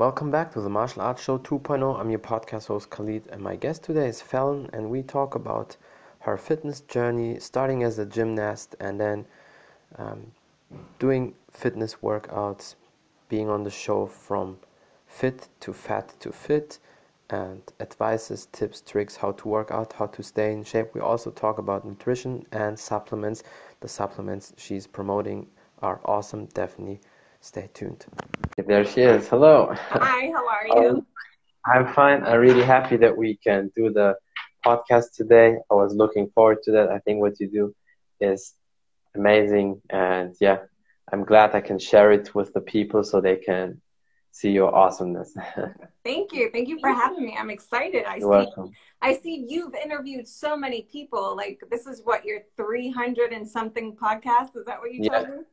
Welcome back to the Martial Arts Show 2.0. I'm your podcast host Khalid, and my guest today is Fallon, and we talk about her fitness journey, starting as a gymnast and then um, doing fitness workouts, being on the show from fit to fat to fit, and advices, tips, tricks, how to work out, how to stay in shape. We also talk about nutrition and supplements. The supplements she's promoting are awesome. Definitely stay tuned. There she is. Hello. Hi, how are you? Um, I'm fine. I'm really happy that we can do the podcast today. I was looking forward to that. I think what you do is amazing. And yeah, I'm glad I can share it with the people so they can see your awesomeness. Thank you. Thank you for having me. I'm excited. I You're see welcome. I see you've interviewed so many people. Like this is what your 300 and something podcast. Is that what you yeah. told me?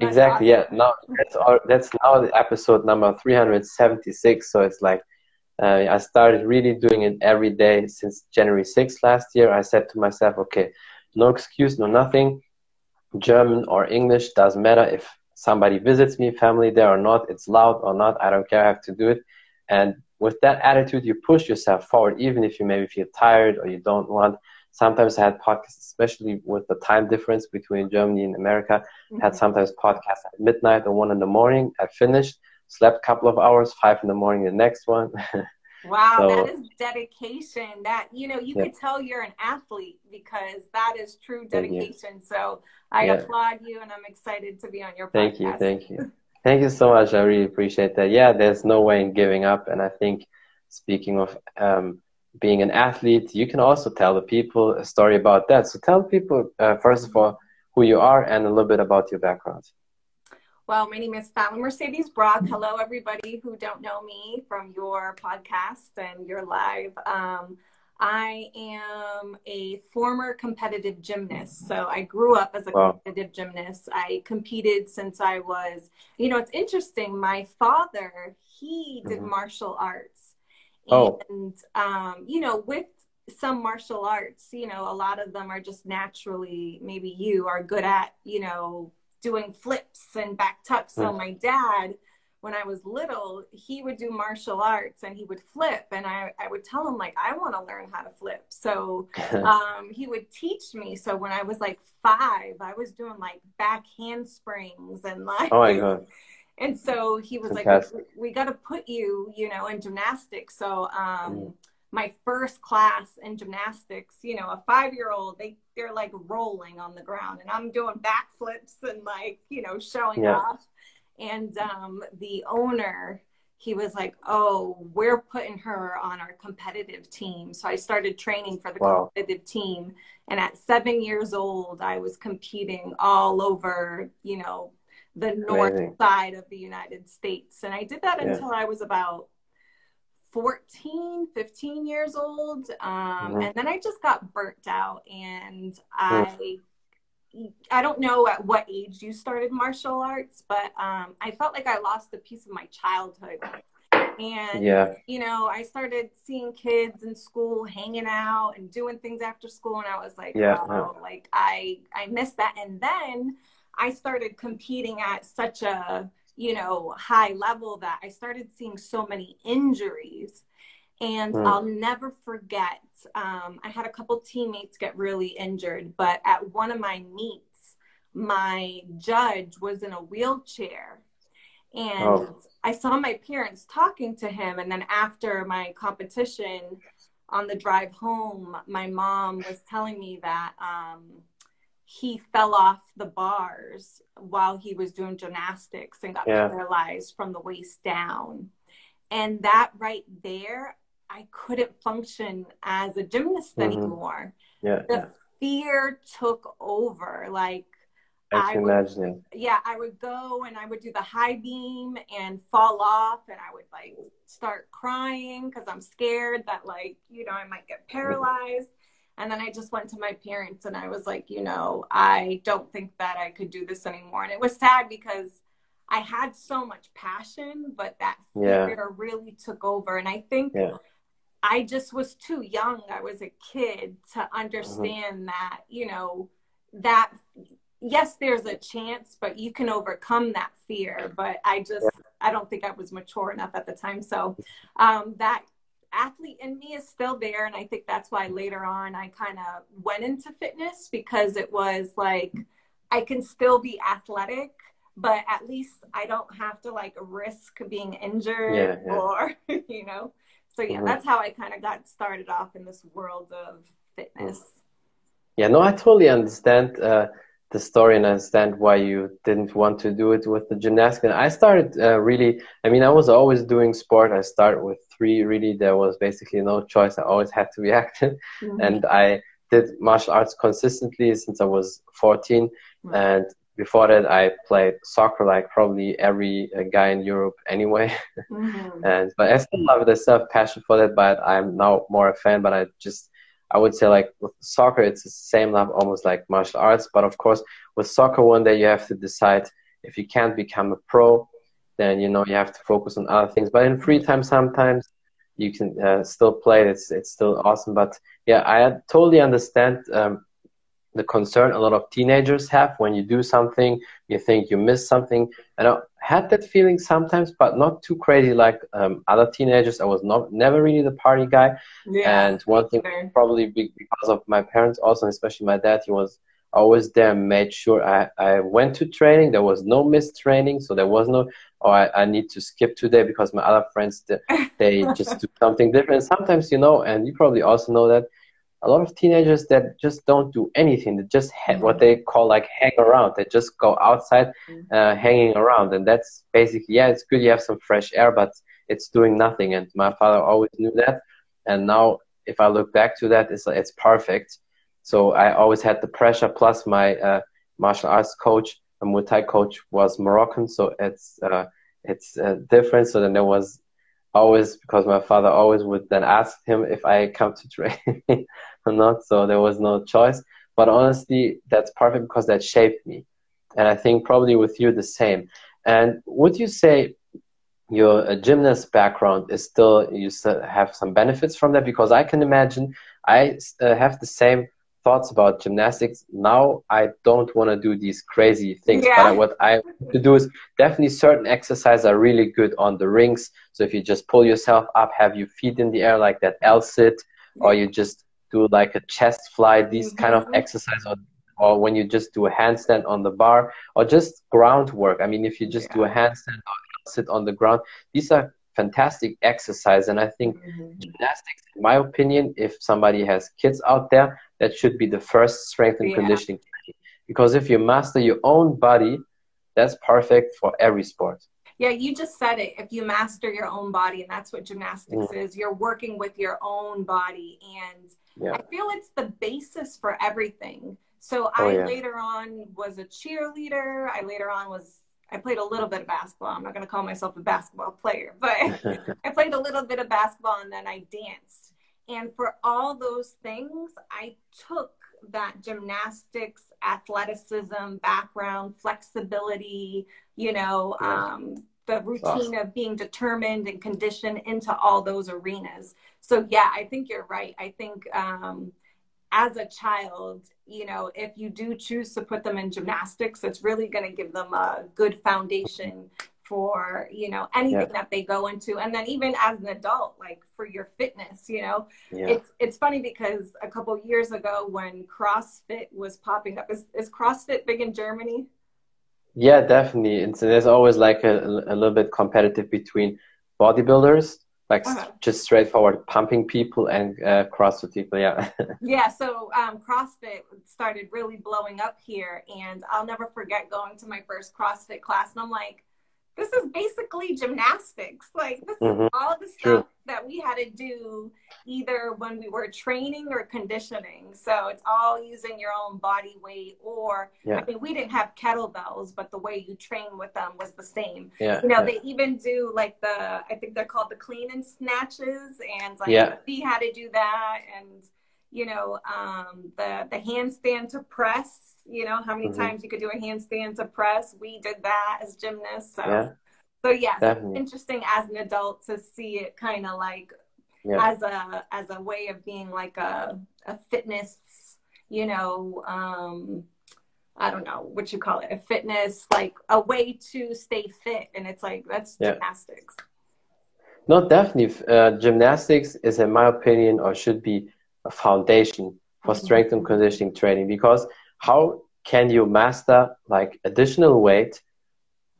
Exactly. Awesome. Yeah. Now that's our, that's now the episode number 376. So it's like uh, I started really doing it every day since January 6th last year. I said to myself, okay, no excuse, no nothing. German or English doesn't matter if somebody visits me, family there or not. It's loud or not. I don't care. I have to do it. And with that attitude, you push yourself forward, even if you maybe feel tired or you don't want sometimes I had podcasts, especially with the time difference between Germany and America. Mm-hmm. had sometimes podcasts at midnight or one in the morning. I finished, slept a couple of hours, five in the morning, the next one. wow, so, that is dedication. That you know, you yeah. could tell you're an athlete because that is true dedication. So I yeah. applaud you, and I'm excited to be on your podcast. Thank you, thank you, thank you so much. I really appreciate that. Yeah, there's no way in giving up, and I think speaking of um, being an athlete, you can also tell the people a story about that. So tell people, uh, first of all, who you are and a little bit about your background. Well, my name is Fallon Mercedes Brock. Hello, everybody who don't know me from your podcast and your live. Um, I am a former competitive gymnast. So I grew up as a wow. competitive gymnast. I competed since I was, you know, it's interesting. My father, he did mm-hmm. martial arts. Oh. And, um, you know, with some martial arts, you know, a lot of them are just naturally, maybe you are good at, you know, doing flips and back tucks. So mm. my dad, when I was little, he would do martial arts and he would flip. And I, I would tell him, like, I want to learn how to flip. So um, he would teach me. So when I was like five, I was doing like back handsprings and like, oh my God. And so he was Fantastic. like, we, we got to put you, you know, in gymnastics. So um, mm. my first class in gymnastics, you know, a five year old, they, they're like rolling on the ground and I'm doing backflips and like, you know, showing yeah. off. And um, the owner, he was like, "Oh, we're putting her on our competitive team." So I started training for the wow. competitive team, and at seven years old, I was competing all over, you know, the north Amazing. side of the United States. And I did that yeah. until I was about 14, 15 years old. Um, mm-hmm. And then I just got burnt out and I. I don't know at what age you started martial arts, but um, I felt like I lost a piece of my childhood. And, yeah. you know, I started seeing kids in school hanging out and doing things after school. And I was like, yeah, oh, yeah. like I, I missed that. And then I started competing at such a, you know, high level that I started seeing so many injuries. And mm. I'll never forget, um, I had a couple teammates get really injured, but at one of my meets, my judge was in a wheelchair. And oh. I saw my parents talking to him. And then after my competition on the drive home, my mom was telling me that um, he fell off the bars while he was doing gymnastics and got yeah. paralyzed from the waist down. And that right there, I couldn't function as a gymnast mm-hmm. anymore. Yeah, the yeah. fear took over. Like I can would, imagine. Yeah, I would go and I would do the high beam and fall off, and I would like start crying because I'm scared that like you know I might get paralyzed. And then I just went to my parents and I was like, you know, I don't think that I could do this anymore. And it was sad because I had so much passion, but that fear yeah. really took over. And I think yeah. I just was too young. I was a kid to understand mm-hmm. that, you know, that yes, there's a chance, but you can overcome that fear. But I just, yeah. I don't think I was mature enough at the time. So um, that athlete in me is still there. And I think that's why later on I kind of went into fitness because it was like, I can still be athletic, but at least I don't have to like risk being injured yeah, yeah. or, you know. So yeah, mm-hmm. that's how I kind of got started off in this world of fitness. Yeah, no, I totally understand uh, the story and understand why you didn't want to do it with the gymnastics. And I started uh, really, I mean, I was always doing sport. I started with three, really, there was basically no choice. I always had to be active. Mm-hmm. And I did martial arts consistently since I was 14. Mm-hmm. And before that i played soccer like probably every uh, guy in europe anyway mm-hmm. and but i still love it i still have passion for that but i'm now more a fan but i just i would say like with soccer it's the same love almost like martial arts but of course with soccer one day you have to decide if you can't become a pro then you know you have to focus on other things. But in free time sometimes you can uh, still play. It's it's still awesome. But yeah i totally understand um, the concern a lot of teenagers have when you do something, you think you miss something. And I had that feeling sometimes, but not too crazy like um, other teenagers. I was not never really the party guy. Yeah, and one thing probably because of my parents also, especially my dad, he was always there and made sure I, I went to training. There was no missed training, so there was no oh I, I need to skip today because my other friends they, they just do something different. Sometimes you know, and you probably also know that a lot of teenagers that just don't do anything. They just ha- what they call like hang around. They just go outside, mm-hmm. uh, hanging around, and that's basically yeah. It's good you have some fresh air, but it's doing nothing. And my father always knew that, and now if I look back to that, it's it's perfect. So I always had the pressure. Plus my uh, martial arts coach, a Muay Thai coach, was Moroccan, so it's uh, it's uh, different. So then there was always because my father always would then ask him if I come to training or not. So there was no choice. But honestly, that's perfect because that shaped me. And I think probably with you the same. And would you say your gymnast background is still, you still have some benefits from that? Because I can imagine I uh, have the same thoughts about gymnastics. Now I don't want to do these crazy things, yeah. but what I want to do is definitely certain exercises are really good on the rings. So if you just pull yourself up, have your feet in the air like that L sit, or you just do like a chest fly, these mm-hmm. kind of mm-hmm. exercises, or, or when you just do a handstand on the bar, or just groundwork. I mean, if you just yeah. do a handstand or sit on the ground, these are fantastic exercise. And I think mm-hmm. gymnastics, in my opinion, if somebody has kids out there, that should be the first strength and yeah. conditioning. Because if you master your own body, that's perfect for every sport. Yeah, you just said it. If you master your own body, and that's what gymnastics mm. is, you're working with your own body. And yeah. I feel it's the basis for everything. So oh, I yeah. later on was a cheerleader. I later on was I played a little bit of basketball. I'm not going to call myself a basketball player, but I played a little bit of basketball and then I danced. And for all those things, I took that gymnastics, athleticism background, flexibility, you know, um, the routine awesome. of being determined and conditioned into all those arenas. So, yeah, I think you're right. I think um, as a child, you know, if you do choose to put them in gymnastics, it's really going to give them a good foundation for you know anything yeah. that they go into and then even as an adult like for your fitness you know yeah. it's it's funny because a couple years ago when crossfit was popping up is, is crossfit big in germany yeah definitely and so there's always like a, a little bit competitive between bodybuilders like uh-huh. just straightforward pumping people and uh, CrossFit people. Yeah. yeah. So um, CrossFit started really blowing up here, and I'll never forget going to my first CrossFit class, and I'm like, this is basically gymnastics. Like this mm-hmm. is all the stuff True. that we had to do either when we were training or conditioning. So it's all using your own body weight or yeah. I mean we didn't have kettlebells, but the way you train with them was the same. Yeah. You know, yeah. they even do like the I think they're called the clean and snatches and like yeah. we had to do that and you know, um, the the handstand to press. You know, how many mm-hmm. times you could do a handstand to press? We did that as gymnasts. So, yeah. so yes, Definitely. interesting as an adult to see it kind of like yeah. as a as a way of being like a a fitness, you know, um, I don't know what you call it, a fitness, like a way to stay fit. And it's like, that's yeah. gymnastics. No, definitely. Uh, gymnastics is, in my opinion, or should be a foundation for mm-hmm. strength and conditioning training because how can you master like additional weight,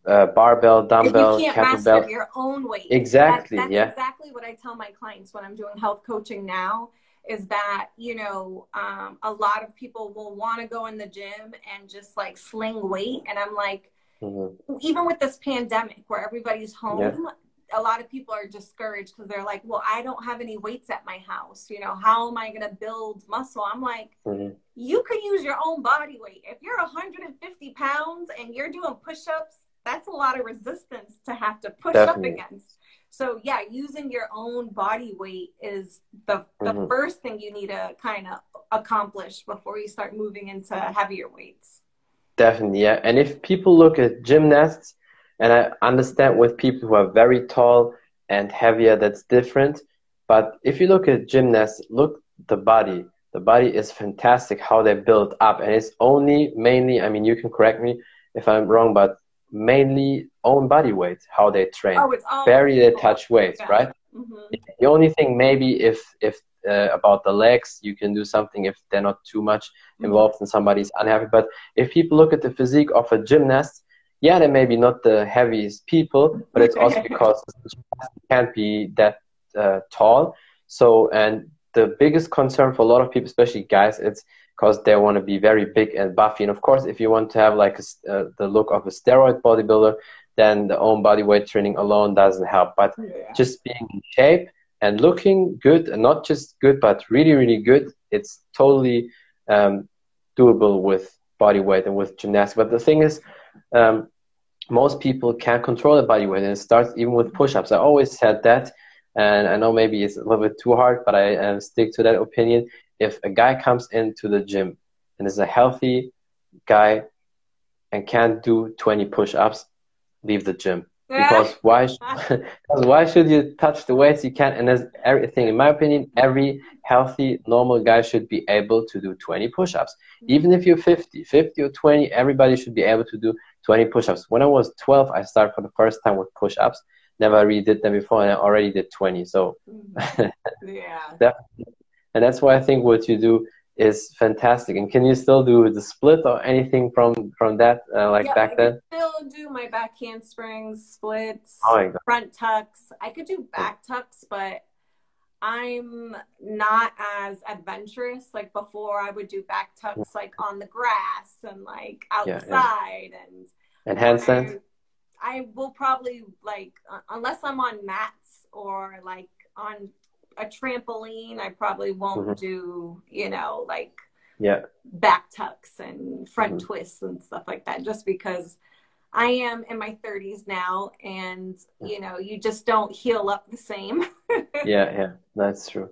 uh, barbell, dumbbell, you can't kettlebell? Master your own weight. Exactly. That, that's yeah. exactly what I tell my clients when I'm doing health coaching now is that you know um, a lot of people will want to go in the gym and just like sling weight and i'm like mm-hmm. even with this pandemic where everybody's home yeah. A lot of people are discouraged because they're like well i don't have any weights at my house you know how am i going to build muscle i'm like mm-hmm. you can use your own body weight if you're 150 pounds and you're doing push-ups that's a lot of resistance to have to push Definitely. up against so yeah, using your own body weight is the the mm-hmm. first thing you need to kind of accomplish before you start moving into heavier weights. Definitely, yeah. And if people look at gymnasts, and I understand with people who are very tall and heavier, that's different. But if you look at gymnasts, look the body. The body is fantastic how they build up, and it's only mainly. I mean, you can correct me if I'm wrong, but mainly own body weight, how they train. Oh, it's Very they touch weight, yeah. right? Mm-hmm. The only thing maybe if if uh, about the legs, you can do something if they're not too much mm-hmm. involved and somebody's unhappy. But if people look at the physique of a gymnast, yeah, they may be not the heaviest people, but it's also because can't be that uh, tall. So, and the biggest concern for a lot of people, especially guys, it's because they want to be very big and buffy. And of course, if you want to have like a, uh, the look of a steroid bodybuilder, then the own body weight training alone doesn't help. But yeah. just being in shape and looking good, and not just good, but really, really good, it's totally um, doable with body weight and with gymnastics. But the thing is, um, most people can't control the body weight, and it starts even with push-ups. I always said that, and I know maybe it's a little bit too hard, but I uh, stick to that opinion if a guy comes into the gym and is a healthy guy and can't do 20 push-ups, leave the gym. Because why? because why should you touch the weights you can't. And there's everything. In my opinion, every healthy, normal guy should be able to do 20 push-ups. Even if you're 50, 50 or 20, everybody should be able to do 20 push-ups. When I was 12, I started for the first time with push-ups. Never really did them before, and I already did 20. So, yeah, definitely and that's why I think what you do is fantastic. And can you still do the split or anything from from that uh, like yeah, back I then? Still do my back handsprings, splits, oh front tucks. I could do back tucks, but I'm not as adventurous. Like before, I would do back tucks like on the grass and like outside yeah, yeah. and and handstands. I, I will probably like uh, unless I'm on mats or like on a trampoline. I probably won't mm-hmm. do, you know, like yeah back tucks and front mm-hmm. twists and stuff like that, just because I am in my 30s now, and you know, you just don't heal up the same. yeah, yeah, that's true.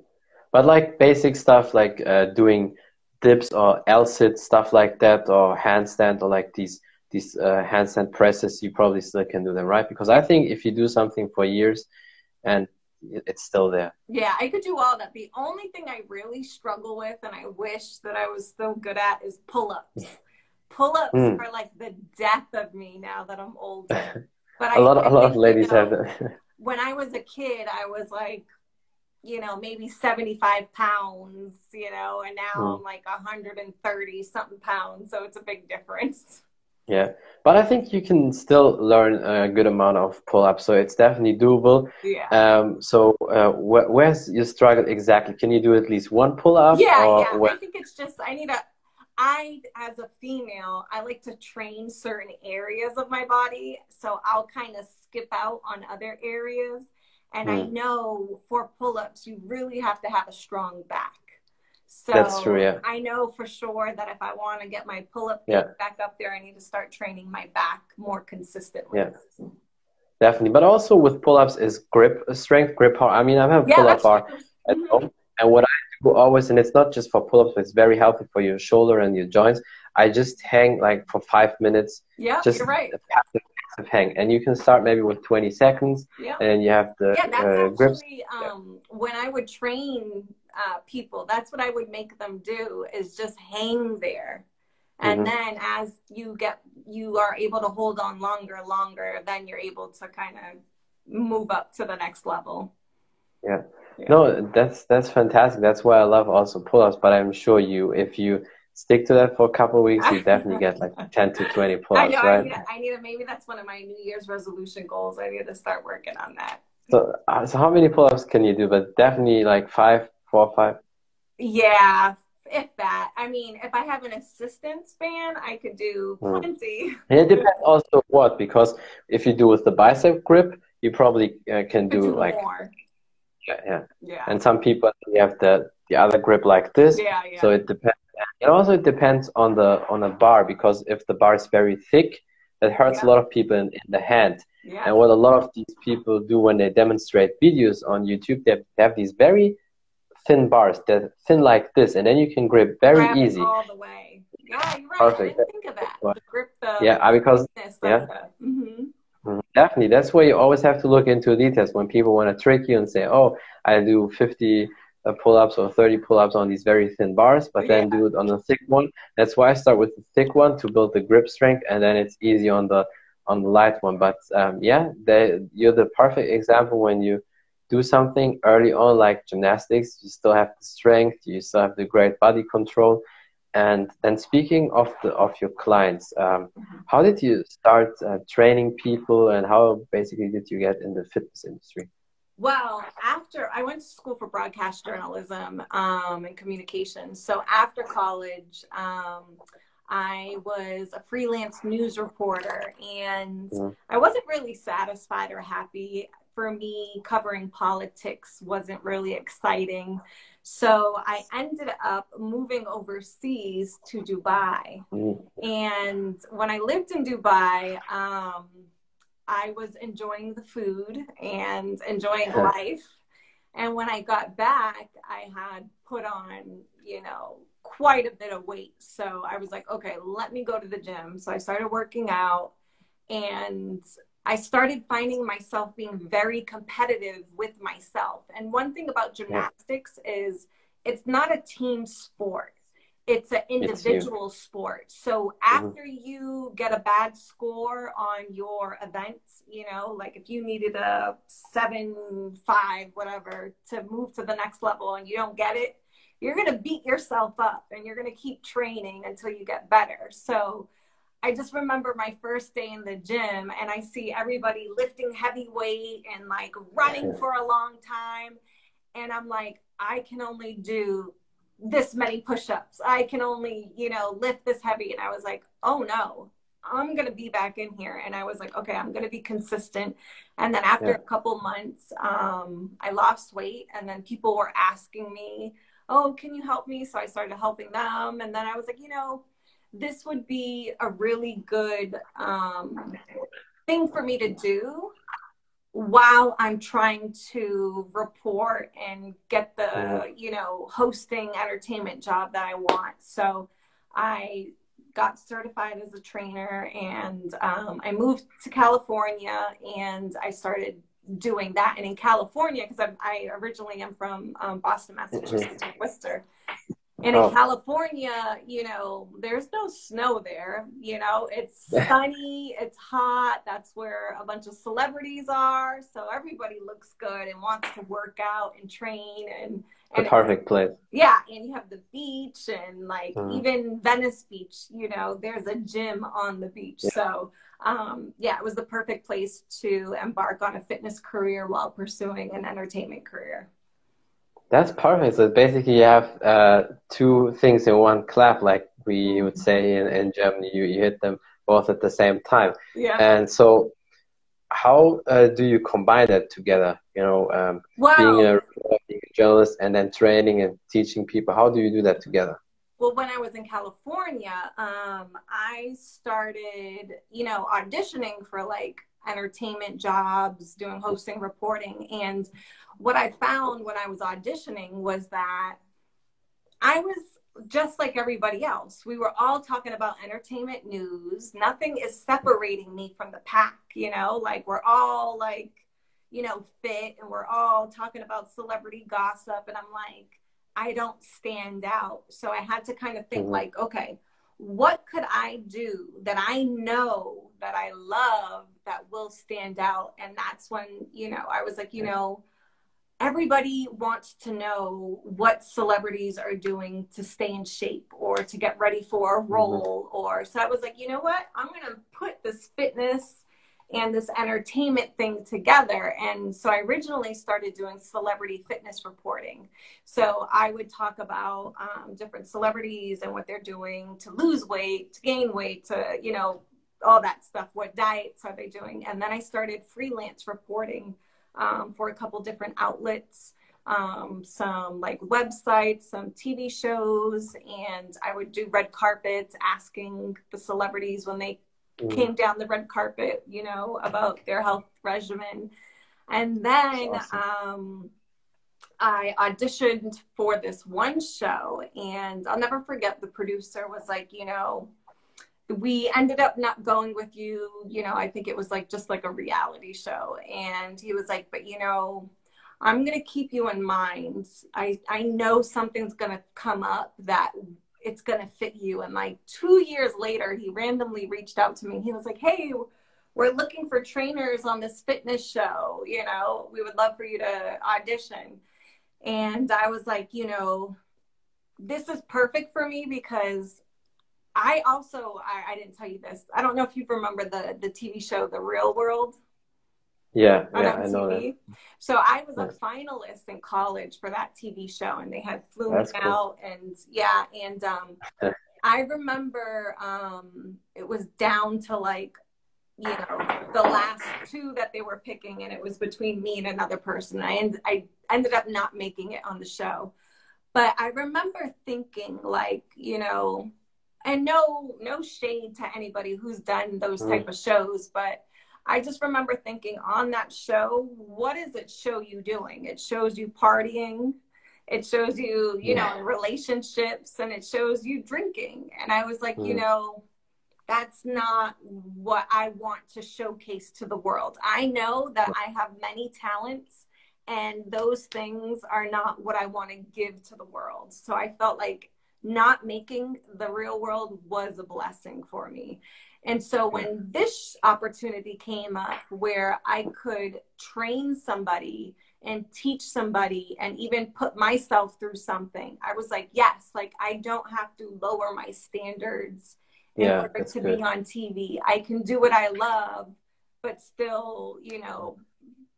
But like basic stuff, like uh, doing dips or L-sit stuff like that, or handstand, or like these these uh, handstand presses, you probably still can do them, right? Because I think if you do something for years and it's still there. Yeah, I could do all that. The only thing I really struggle with, and I wish that I was still good at, is pull ups. pull ups mm. are like the death of me now that I'm older. But a lot, of, a lot of ladies you know, have that. when I was a kid, I was like, you know, maybe 75 pounds, you know, and now mm. I'm like 130 something pounds. So it's a big difference. Yeah, but I think you can still learn a good amount of pull-ups, so it's definitely doable. Yeah. Um. So, uh, wh where's your struggle exactly? Can you do at least one pull-up? Yeah, yeah. Where? I think it's just I need a. I, as a female, I like to train certain areas of my body, so I'll kind of skip out on other areas. And mm. I hmm. know for pull-ups, you really have to have a strong back. So That's true, yeah. I know for sure that if I want to get my pull up yeah. back up there, I need to start training my back more consistently. Yeah. Definitely. But also with pull ups is grip strength, grip power. I mean, I have a yeah, pull up bar at home. And what I do always, and it's not just for pull ups, but it's very healthy for your shoulder and your joints. I just hang like for five minutes. Yeah, just you're right. Passive, passive hang. And you can start maybe with 20 seconds. Yeah. And you have the yeah, that's uh, grips. Actually, um, yeah. When I would train uh, people. That's what I would make them do is just hang there and mm-hmm. then as you get you are able to hold on longer longer then you're able to kind of move up to the next level yeah. Yeah. no that's that's fantastic that's why i love also pull-ups but i'm sure you if you stick to that for a couple of weeks you definitely get like 10 to 20 pull-ups I know, right I need, to, I need to maybe that's one of my new year's resolution goals i need to start working on that so, uh, so how many pull-ups can you do but definitely like five four five yeah if that. I mean, if I have an assistance span, I could do hmm. plenty. And it depends also what, because if you do with the bicep grip, you probably uh, can do, do like more. Yeah, yeah, yeah. And some people you have the the other grip like this. Yeah, yeah. So it depends. It also depends on the on a bar because if the bar is very thick, it hurts yeah. a lot of people in, in the hand. Yeah. And what a lot of these people do when they demonstrate videos on YouTube, they have these very thin bars that thin like this, and then you can grip very grip easy. All the way. Yeah, you're right. Perfect. I didn't think of that. The grip the yeah, because yeah. Mm-hmm. mm-hmm. Definitely, that's why you always have to look into details when people want to trick you and say, "Oh, I do 50 uh, pull-ups or 30 pull-ups on these very thin bars, but then yeah. do it on a thick one." That's why I start with the thick one to build the grip strength, and then it's easy on the on the light one. But um, yeah, they, you're the perfect example when you do something early on like gymnastics you still have the strength you still have the great body control and then speaking of the of your clients um, how did you start uh, training people and how basically did you get in the fitness industry well after i went to school for broadcast journalism um, and communications so after college um, I was a freelance news reporter and mm-hmm. I wasn't really satisfied or happy for me, covering politics wasn't really exciting. So I ended up moving overseas to Dubai. Mm. And when I lived in Dubai, um, I was enjoying the food and enjoying life. And when I got back, I had put on, you know, quite a bit of weight. So I was like, okay, let me go to the gym. So I started working out and I started finding myself being very competitive with myself. And one thing about gymnastics is it's not a team sport. It's an individual it's sport. So mm-hmm. after mm-hmm. you get a bad score on your events, you know, like if you needed a seven, five, whatever to move to the next level and you don't get it, you're going to beat yourself up and you're going to keep training until you get better. So I just remember my first day in the gym and I see everybody lifting heavy weight and like running for a long time. And I'm like, I can only do this many push ups. I can only, you know, lift this heavy. And I was like, oh no, I'm going to be back in here. And I was like, okay, I'm going to be consistent. And then after yeah. a couple months, um, I lost weight. And then people were asking me, oh, can you help me? So I started helping them. And then I was like, you know, this would be a really good um, thing for me to do while I'm trying to report and get the, you know, hosting entertainment job that I want. So I got certified as a trainer and um, I moved to California and I started doing that. And in California, because I originally am from um, Boston, Massachusetts, Worcester. And oh. in California, you know, there's no snow there. You know, it's sunny, it's hot. That's where a bunch of celebrities are. So everybody looks good and wants to work out and train and, and the perfect place. Yeah, and you have the beach and like mm. even Venice Beach, you know, there's a gym on the beach. Yeah. So um, yeah, it was the perfect place to embark on a fitness career while pursuing an entertainment career. That's perfect. So basically, you have uh, two things in one clap, like we would say in, in Germany. You, you hit them both at the same time. Yeah. And so, how uh, do you combine that together? You know, um, wow. being, a, being a journalist and then training and teaching people. How do you do that together? well when i was in california um, i started you know auditioning for like entertainment jobs doing hosting reporting and what I found when I was auditioning was that I was just like everybody else. We were all talking about entertainment news. Nothing is separating me from the pack, you know, like we're all like, you know, fit and we're all talking about celebrity gossip. And I'm like, I don't stand out. So I had to kind of think, mm-hmm. like, okay, what could I do that I know that I love that will stand out? And that's when, you know, I was like, you know, everybody wants to know what celebrities are doing to stay in shape or to get ready for a mm-hmm. role mm-hmm. or so I was like, you know what? I'm going to put this fitness and this entertainment thing together. And so I originally started doing celebrity fitness reporting. So I would talk about um, different celebrities and what they're doing to lose weight, to gain weight, to, you know, all that stuff. What diets are they doing? And then I started freelance reporting um, for a couple different outlets. Um, some like websites, some TV shows, and I would do red carpets asking the celebrities when they mm. came down the red carpet, you know, about their health regimen. And then awesome. um, I auditioned for this one show, and I'll never forget the producer was like, you know, we ended up not going with you, you know, I think it was like just like a reality show. And he was like, but you know, I'm going to keep you in mind. I, I know something's going to come up that it's going to fit you. And like two years later, he randomly reached out to me. He was like, Hey, we're looking for trainers on this fitness show. You know, we would love for you to audition. And I was like, you know, this is perfect for me because I also I, I didn't tell you this. I don't know if you remember the the TV show The Real World. Yeah, yeah, I know that. So I was a finalist in college for that TV show, and they had flew me cool. out, and yeah, and um, I remember um, it was down to like, you know, the last two that they were picking, and it was between me and another person. I end, I ended up not making it on the show, but I remember thinking like, you know, and no, no shade to anybody who's done those mm. type of shows, but I just remember thinking on that show, what does it show you doing? It shows you partying. It shows you, you yeah. know, relationships and it shows you drinking. And I was like, mm. you know, that's not what I want to showcase to the world. I know that I have many talents and those things are not what I want to give to the world. So I felt like not making the real world was a blessing for me. And so when this opportunity came up where I could train somebody and teach somebody and even put myself through something, I was like, yes, like I don't have to lower my standards in yeah, order to good. be on TV. I can do what I love, but still, you know,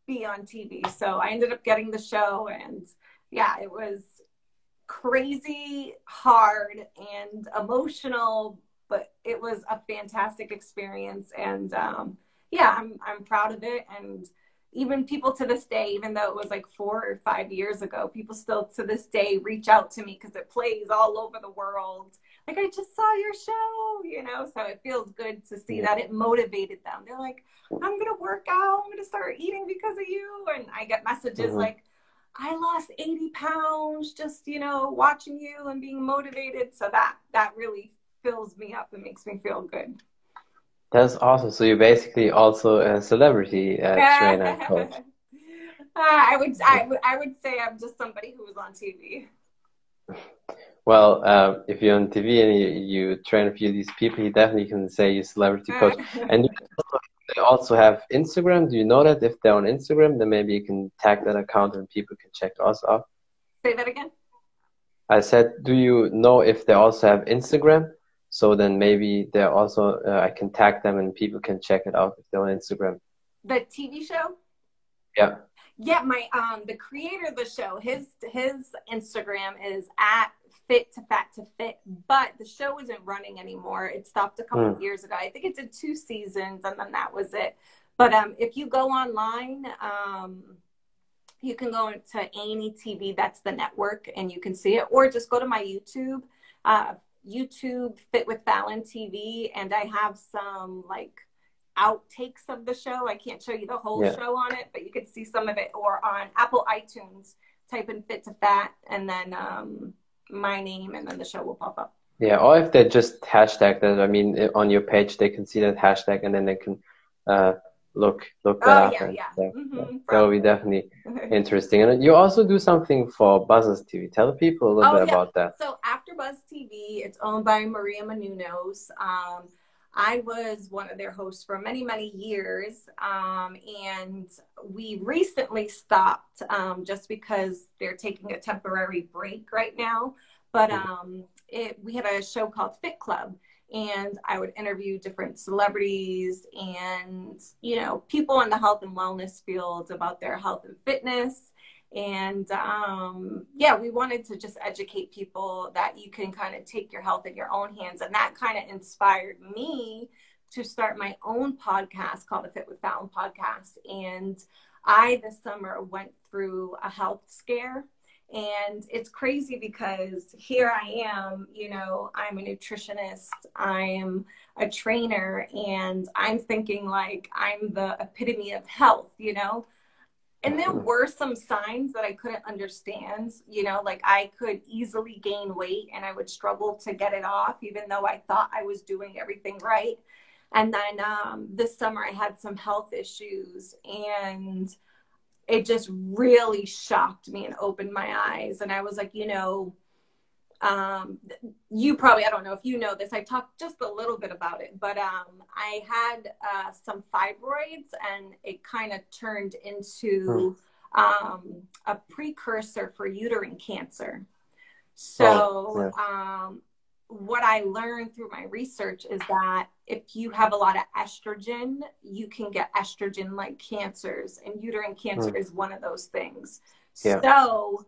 be on TV. So I ended up getting the show and yeah, it was crazy hard and emotional but it was a fantastic experience. And um, yeah I'm, I'm proud of it. And even people to this day even though it was like four or five years ago people still to this day reach out to me because it plays all over the world. Like i just saw your show you know? So it feels good to see that it motivated them. They're like i'm gonna work out. I'm gonna start eating because of you. And i get messages mm-hmm. like I lost 80 pounds just, you know, watching you and being motivated. So that that really fills me up and makes me feel good. That's awesome. So you're basically also a celebrity uh, trainer coach. uh, I would I would I would say I'm just somebody who was on TV. Well, uh, if you're on TV and you, you train a few of these people, you definitely can say you're a celebrity coach. and they also have Instagram. Do you know that if they're on Instagram, then maybe you can tag that account and people can check us out. Say that again. I said, do you know if they also have Instagram? So then maybe they're also uh, I can tag them and people can check it out if they're on Instagram. The TV show. Yeah. Yeah, my um the creator of the show, his his Instagram is at fit to fat to fit, but the show isn't running anymore. It stopped a couple mm. years ago. I think it did two seasons and then that was it. But um, if you go online, um, you can go to A&E TV, that's the network, and you can see it, or just go to my YouTube, uh, YouTube Fit with Fallon TV, and I have some like outtakes of the show. I can't show you the whole yeah. show on it, but you can see some of it, or on Apple iTunes, type in Fit to Fat, and then um, my name and then the show will pop up. Yeah, or if they just hashtag that, I mean, on your page, they can see that hashtag and then they can uh, look look that oh, up. Yeah, and, yeah. yeah, mm-hmm, that will be definitely interesting. And you also do something for Buzzes TV. Tell people a little oh, bit yeah. about that. So AfterBuzz TV, it's owned by Maria Menounos. Um, I was one of their hosts for many, many years. Um, and we recently stopped um, just because they're taking a temporary break right now. But um, it, we had a show called Fit Club and I would interview different celebrities and, you know, people in the health and wellness field about their health and fitness. And um, yeah, we wanted to just educate people that you can kind of take your health in your own hands. And that kind of inspired me to start my own podcast called the Fit with Fallon podcast. And I, this summer, went through a health scare and it's crazy because here I am, you know, I'm a nutritionist, I'm a trainer, and I'm thinking like I'm the epitome of health, you know. And there were some signs that I couldn't understand, you know, like I could easily gain weight and I would struggle to get it off, even though I thought I was doing everything right. And then um, this summer I had some health issues and it just really shocked me and opened my eyes. And I was like, you know, um, you probably, I don't know if you know this, I talked just a little bit about it, but um, I had uh, some fibroids and it kind of turned into hmm. um, a precursor for uterine cancer. So, oh, yeah. um, what I learned through my research is that if you have a lot of estrogen, you can get estrogen like cancers, and uterine cancer mm. is one of those things. Yeah. So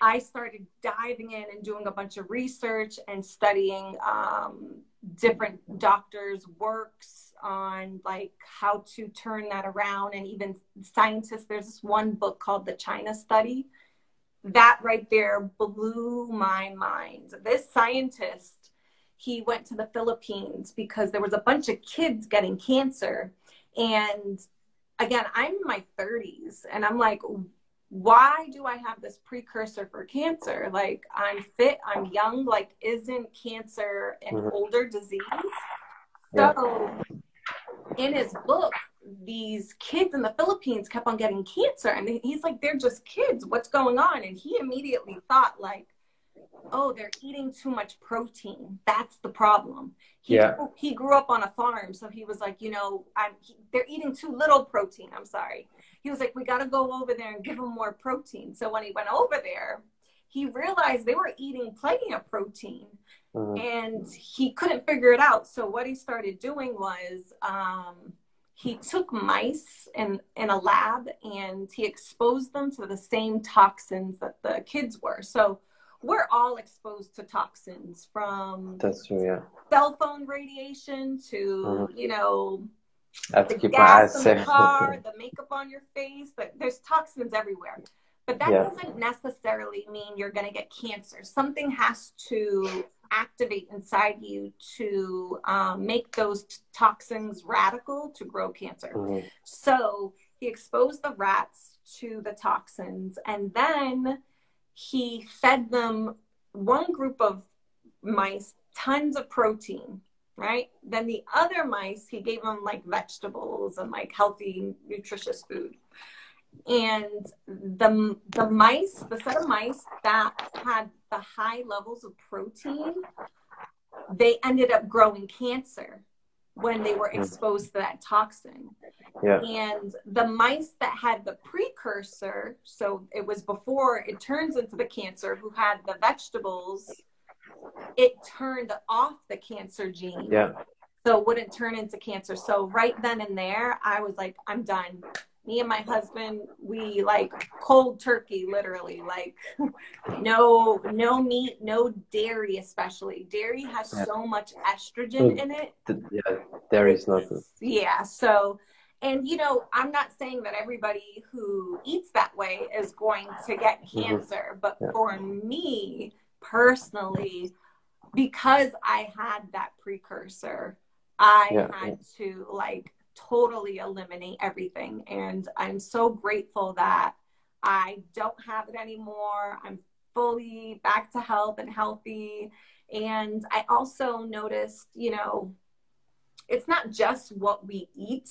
I started diving in and doing a bunch of research and studying um, different doctors' works on like how to turn that around, and even scientists. There's this one book called The China Study. That right there blew my mind. This scientist he went to the Philippines because there was a bunch of kids getting cancer. And again, I'm in my 30s and I'm like, why do I have this precursor for cancer? Like, I'm fit, I'm young. Like, isn't cancer an mm-hmm. older disease? Yeah. So, in his book, these kids in the Philippines kept on getting cancer. And he's like, they're just kids. What's going on? And he immediately thought, like, oh, they're eating too much protein. That's the problem. He, yeah. grew, he grew up on a farm, so he was like, you know, I'm, he, they're eating too little protein. I'm sorry. He was like, we got to go over there and give them more protein. So when he went over there, he realized they were eating plenty of protein mm-hmm. and he couldn't figure it out. So what he started doing was um, he took mice in, in a lab and he exposed them to the same toxins that the kids were. So we're all exposed to toxins from that's true, yeah. cell phone radiation to mm-hmm. you know I have to keep my eyes in the car, the makeup on your face. But there's toxins everywhere. But that yeah. doesn't necessarily mean you're going to get cancer. Something has to activate inside you to um, make those toxins radical to grow cancer. Mm-hmm. So he exposed the rats to the toxins, and then he fed them one group of mice tons of protein right then the other mice he gave them like vegetables and like healthy nutritious food and the the mice the set of mice that had the high levels of protein they ended up growing cancer when they were hmm. exposed to that toxin. Yeah. And the mice that had the precursor, so it was before it turns into the cancer, who had the vegetables, it turned off the cancer gene. Yeah. So it wouldn't turn into cancer. So right then and there, I was like, I'm done me and my husband we like cold turkey literally like no no meat no dairy especially dairy has yeah. so much estrogen in it yeah dairy is not good yeah so and you know i'm not saying that everybody who eats that way is going to get mm-hmm. cancer mm-hmm. but yeah. for me personally because i had that precursor i yeah. had to like totally eliminate everything. And I'm so grateful that I don't have it anymore. I'm fully back to health and healthy. And I also noticed, you know, it's not just what we eat,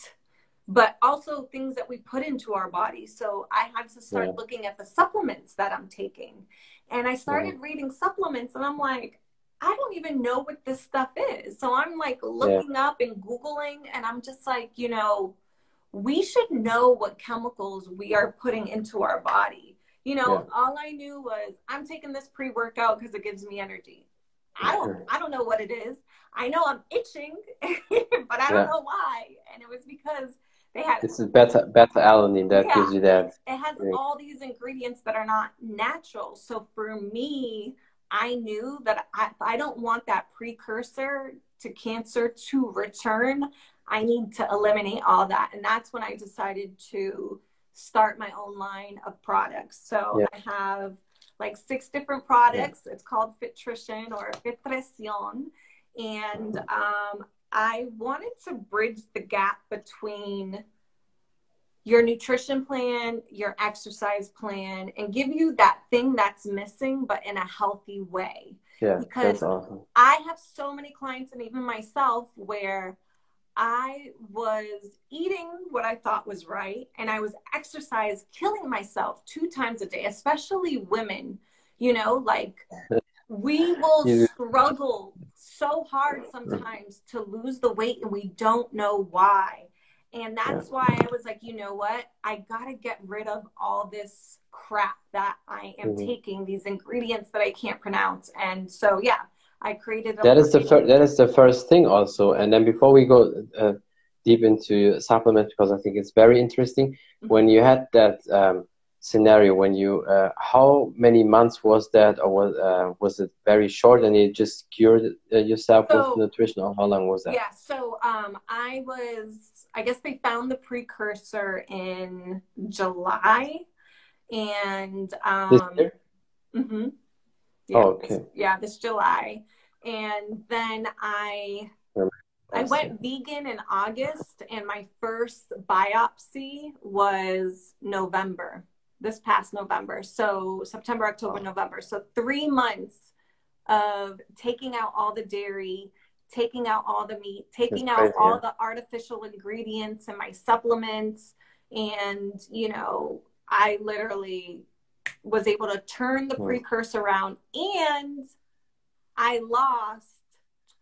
but also things that we put into our body. So I had to start yeah. looking at the supplements that I'm taking. And I started yeah. reading supplements and I'm like, I don't even know what this stuff is. So I'm like looking yeah. up and Googling, and I'm just like, you know, we should know what chemicals we are putting into our body. You know, yeah. all I knew was I'm taking this pre workout because it gives me energy. I don't I don't know what it is. I know I'm itching, but I don't yeah. know why. And it was because they had this is beta beta alanine that yeah, gives you that. It has all these ingredients that are not natural. So for me, I knew that I, I don't want that precursor to cancer to return. I need to eliminate all that. And that's when I decided to start my own line of products. So yeah. I have like six different products. Yeah. It's called Fitrition or Fitrecion. And um, I wanted to bridge the gap between your nutrition plan, your exercise plan, and give you that thing that's missing, but in a healthy way. Yeah, because awesome. I have so many clients and even myself where I was eating what I thought was right and I was exercise killing myself two times a day, especially women, you know, like we will struggle so hard sometimes to lose the weight and we don't know why. And that's why I was like, you know what? I got to get rid of all this crap that I am mm-hmm. taking, these ingredients that I can't pronounce. And so, yeah, I created That is the first that is the first thing also. And then before we go uh, deep into supplements, because I think it's very interesting, mm-hmm. when you had that um, scenario when you uh, how many months was that or was uh, was it very short and you just cured uh, yourself so, with nutrition or how long was that? Yeah so um, i was i guess they found the precursor in july and um this year? Mm-hmm, yeah, oh, okay. this, yeah this july. And then i I went vegan in August, and my first biopsy was November this past November. So September, October, November. So three months of taking out all the dairy, taking out all the meat, taking out all the artificial ingredients and my supplements. And, you know, I literally was able to turn the hmm. precursor around and I lost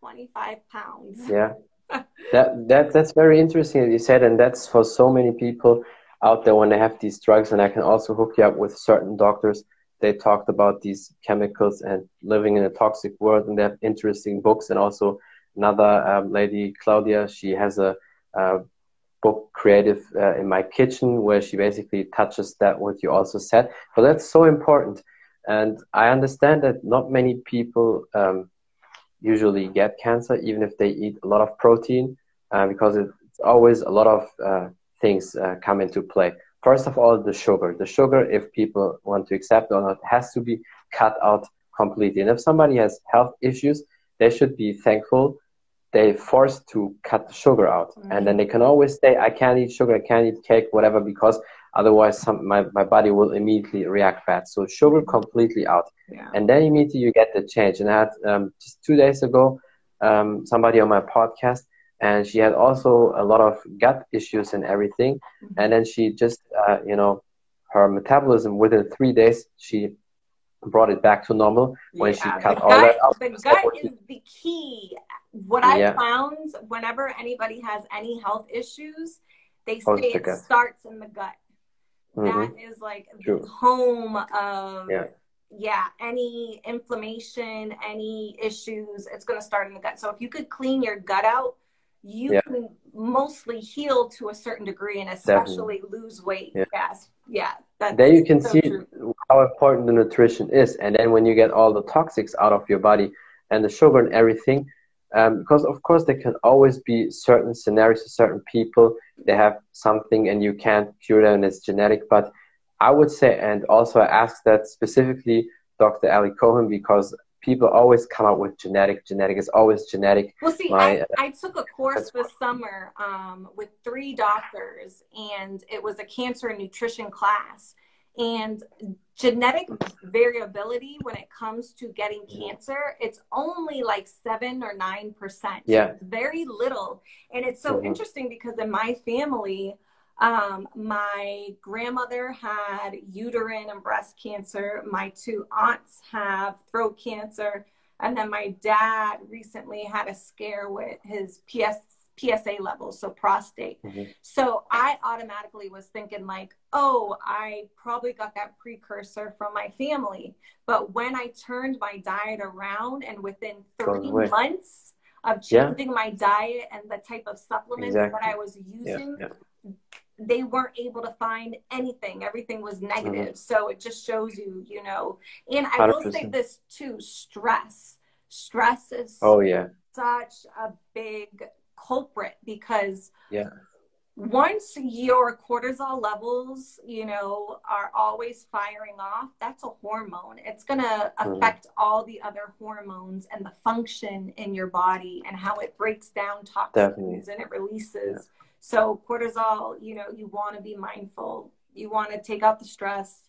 25 pounds. Yeah. that, that that's very interesting that you said and that's for so many people out there when they have these drugs, and I can also hook you up with certain doctors. They talked about these chemicals and living in a toxic world, and they have interesting books. And also another um, lady, Claudia, she has a, a book, Creative uh, in My Kitchen, where she basically touches that what you also said. But that's so important. And I understand that not many people um, usually get cancer, even if they eat a lot of protein, uh, because it's always a lot of uh, things uh, come into play. First of all, the sugar. The sugar, if people want to accept or not, has to be cut out completely. And if somebody has health issues, they should be thankful they forced to cut the sugar out. Mm-hmm. And then they can always say, I can't eat sugar, I can't eat cake, whatever, because otherwise some, my, my body will immediately react bad. So sugar completely out. Yeah. And then immediately you get the change. And I had um, just two days ago, um, somebody on my podcast and she had also a lot of gut issues and everything mm-hmm. and then she just uh, you know her metabolism within three days she brought it back to normal when yeah, she cut all gut, that out the gut is the key what i yeah. found whenever anybody has any health issues they say it gut. starts in the gut mm-hmm. that is like True. the home of yeah yeah, any inflammation, any issues, it's going to start in the gut. So if you could clean your gut out, you yeah. can mostly heal to a certain degree and especially Definitely. lose weight. Yeah. Yes. Yeah. then you can so see true. how important the nutrition is. And then when you get all the toxics out of your body and the sugar and everything, um, because of course there can always be certain scenarios certain people, they have something and you can't cure them and it's genetic. But I would say, and also I ask that specifically Dr. Ali Cohen because people always come up with genetic. Genetic is always genetic. Well, see, My, I, I, took a course this summer um, with three doctors, and it was a cancer and nutrition class. And genetic variability when it comes to getting cancer, it's only like seven or nine percent. Yeah. very little. And it's so mm-hmm. interesting because in my family, um, my grandmother had uterine and breast cancer. My two aunts have throat cancer. And then my dad recently had a scare with his PS, PSA levels, so prostate. Mm-hmm. So I automatically was thinking, like, oh, I probably got that precursor from my family. But when I turned my diet around and within 30 months of changing yeah. my diet and the type of supplements exactly. that I was using, yeah. Yeah they weren't able to find anything. Everything was negative. Mm-hmm. So it just shows you, you know. And I 100%. will say this too: stress. Stress is oh yeah such a big culprit because yeah once your cortisol levels you know are always firing off that's a hormone it's going to mm-hmm. affect mm. all the other hormones and the function in your body and how it breaks down toxins Definitely. and it releases so cortisol, you know, you want to be mindful. You want to take out the stress,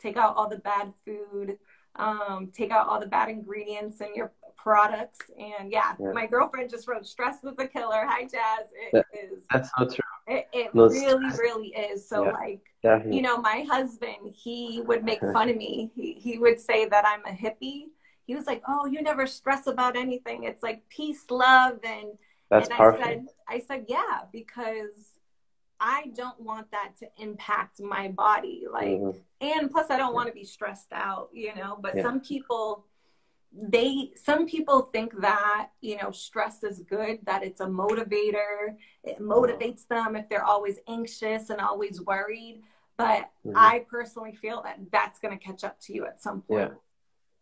take out all the bad food, um, take out all the bad ingredients in your products. And yeah, yeah. my girlfriend just wrote "Stress is a killer." Hi, Jazz. It is. That's so true. It, it really, really is. So, yeah, like, definitely. you know, my husband, he would make fun of me. He he would say that I'm a hippie. He was like, "Oh, you never stress about anything. It's like peace, love, and that's and perfect. I said, I said, yeah, because I don't want that to impact my body. Like, mm-hmm. and plus, I don't want to be stressed out, you know. But yeah. some people, they, some people think that you know, stress is good. That it's a motivator. It motivates them if they're always anxious and always worried. But mm-hmm. I personally feel that that's going to catch up to you at some point. Yeah.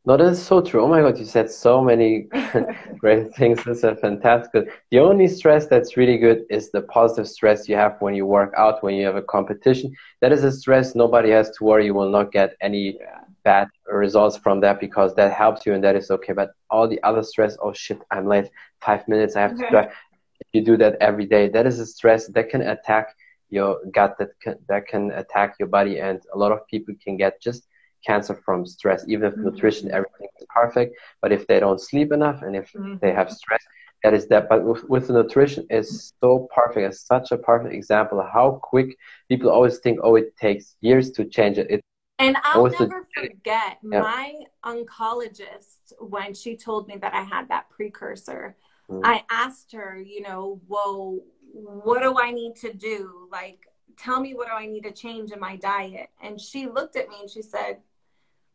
No, that's so true. Oh my God, you said so many great things. That's a fantastic. The only stress that's really good is the positive stress you have when you work out, when you have a competition. That is a stress nobody has to worry. You will not get any yeah. bad results from that because that helps you and that is okay. But all the other stress, oh shit, I'm late. Five minutes, I have okay. to drive. If you do that every day, that is a stress that can attack your gut, that can, that can attack your body, and a lot of people can get just cancer from stress, even if mm-hmm. nutrition, everything is perfect. But if they don't sleep enough and if mm-hmm. they have stress, that is that. But with, with the nutrition, is so perfect. It's such a perfect example of how quick people always think, oh, it takes years to change it. it and I'll never forget yeah. my oncologist when she told me that I had that precursor. Mm. I asked her, you know, well, what do I need to do? Like, tell me what do I need to change in my diet? And she looked at me and she said,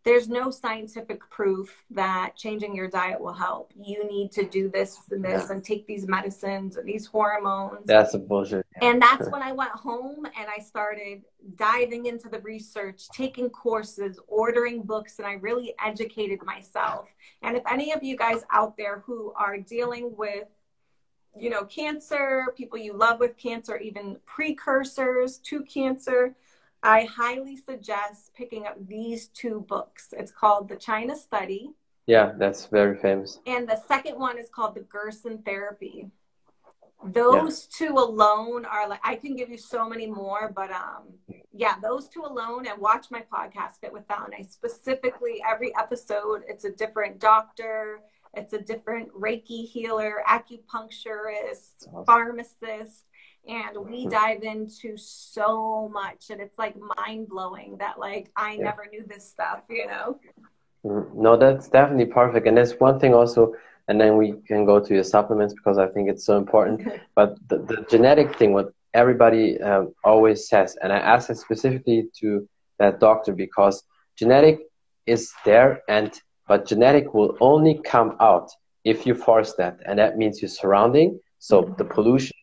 there's no scientific proof that changing your diet will help. You need to do this and this yeah. and take these medicines and these hormones. That's a bullshit. And that's when I went home and I started diving into the research, taking courses, ordering books, and I really educated myself. And if any of you guys out there who are dealing with you know, cancer, people you love with cancer, even precursors to cancer, I highly suggest picking up these two books. It's called The China Study. Yeah, that's very famous. And the second one is called The Gerson Therapy. Those yeah. two alone are like I can give you so many more, but um yeah, those two alone and watch my podcast Fit Without. I specifically every episode it's a different doctor, it's a different Reiki healer, acupuncturist, awesome. pharmacist and we dive into so much and it's like mind blowing that like i yeah. never knew this stuff you know mm-hmm. no that's definitely perfect and there's one thing also and then we can go to your supplements because i think it's so important but the, the, genetic thing what everybody um, always says and i asked it specifically to that doctor because genetic is there and but genetic will only come out if you force that and that means your surrounding so mm-hmm. the pollution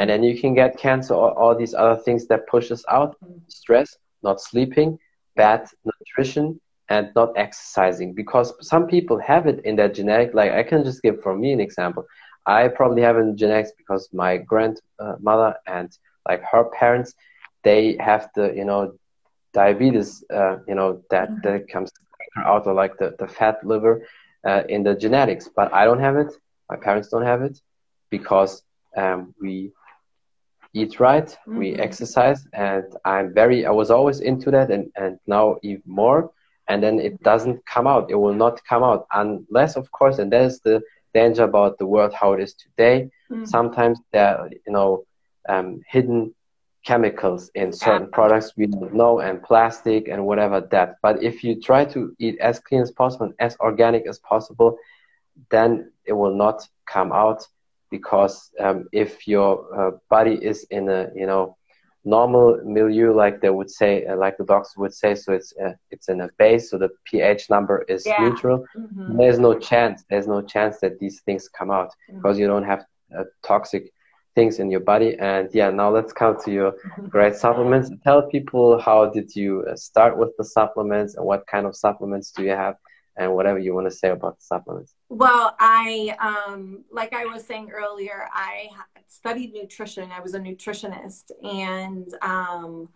and then you can get cancer or all these other things that push us out stress not sleeping bad nutrition and not exercising. Because some people have it in their genetic like i can just give for me an example. I probably have in genetics because my grandmother and like her parents they have the you know diabetes uh, you know that mm-hmm. that comes out of like the, the fat liver uh, in the genetics. But i don't have it. My parents don't have it because um, we eat right, mm-hmm. we exercise, and I'm very, I was always into that, and, and now even more. And then it doesn't come out. It will not come out unless, of course, and that is the danger about the world how it is today. Mm-hmm. Sometimes there, are, you know, um, hidden chemicals in certain products we don't know, and plastic and whatever that. But if you try to eat as clean as possible and as organic as possible, then it will not come out because um, if your uh, body is in a you know normal milieu like they would say uh, like the doctors would say so it's uh, it's in a base so the ph number is yeah. neutral mm-hmm. there's no chance there's no chance that these things come out mm-hmm. because you don't have uh, toxic things in your body and yeah now let's come to your mm-hmm. great supplements tell people how did you uh, start with the supplements and what kind of supplements do you have and whatever you want to say about supplements. Well, I, um, like I was saying earlier, I studied nutrition. I was a nutritionist, and um,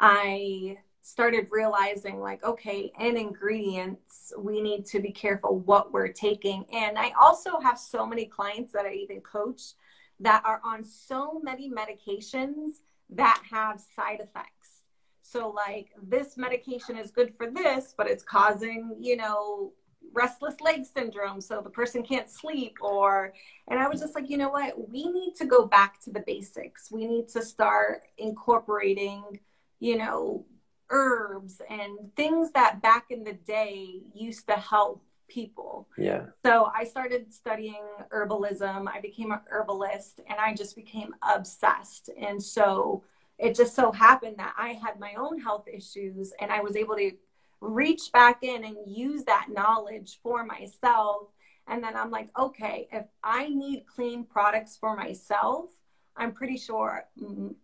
I started realizing, like, okay, in ingredients, we need to be careful what we're taking. And I also have so many clients that I even coach that are on so many medications that have side effects so, like, this medication is good for this, but it's causing, you know, restless leg syndrome. So the person can't sleep. Or, and I was just like, you know what? We need to go back to the basics. We need to start incorporating, you know, herbs and things that back in the day used to help people. Yeah. So I started studying herbalism. I became an herbalist and I just became obsessed. And so it just so happened that I had my own health issues and I was able to reach back in and use that knowledge for myself. And then I'm like, okay, if I need clean products for myself, I'm pretty sure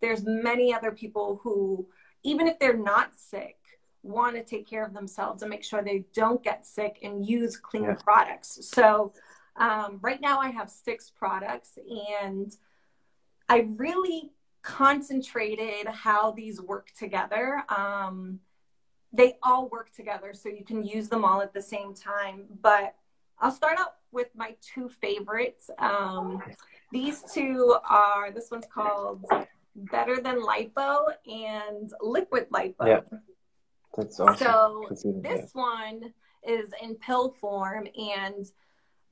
there's many other people who, even if they're not sick, want to take care of themselves and make sure they don't get sick and use clean yeah. products. So um, right now I have six products and I really concentrated how these work together. Um, they all work together, so you can use them all at the same time. But I'll start out with my two favorites. Um, these two are this one's called Better Than Lipo and Liquid Lipo. Yeah. That's awesome. So this one is in pill form and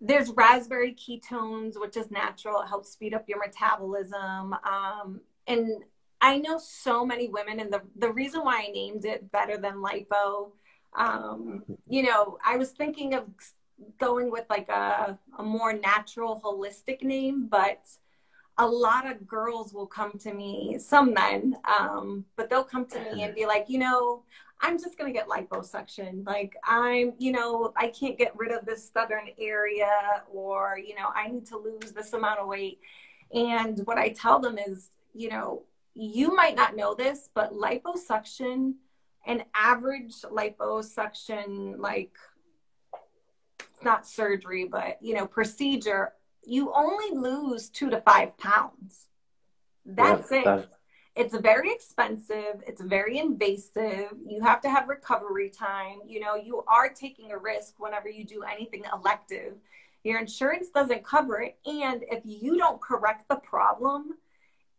there's raspberry ketones, which is natural. It helps speed up your metabolism. Um, and I know so many women, and the the reason why I named it better than lipo, um, you know, I was thinking of going with like a, a more natural, holistic name, but a lot of girls will come to me, some men, um, but they'll come to me and be like, you know, I'm just gonna get liposuction. Like I'm, you know, I can't get rid of this stubborn area, or you know, I need to lose this amount of weight. And what I tell them is, you know, you might not know this, but liposuction, an average liposuction, like it's not surgery, but you know, procedure, you only lose two to five pounds. That's yeah, it. That's... It's very expensive. It's very invasive. You have to have recovery time. You know, you are taking a risk whenever you do anything elective. Your insurance doesn't cover it. And if you don't correct the problem,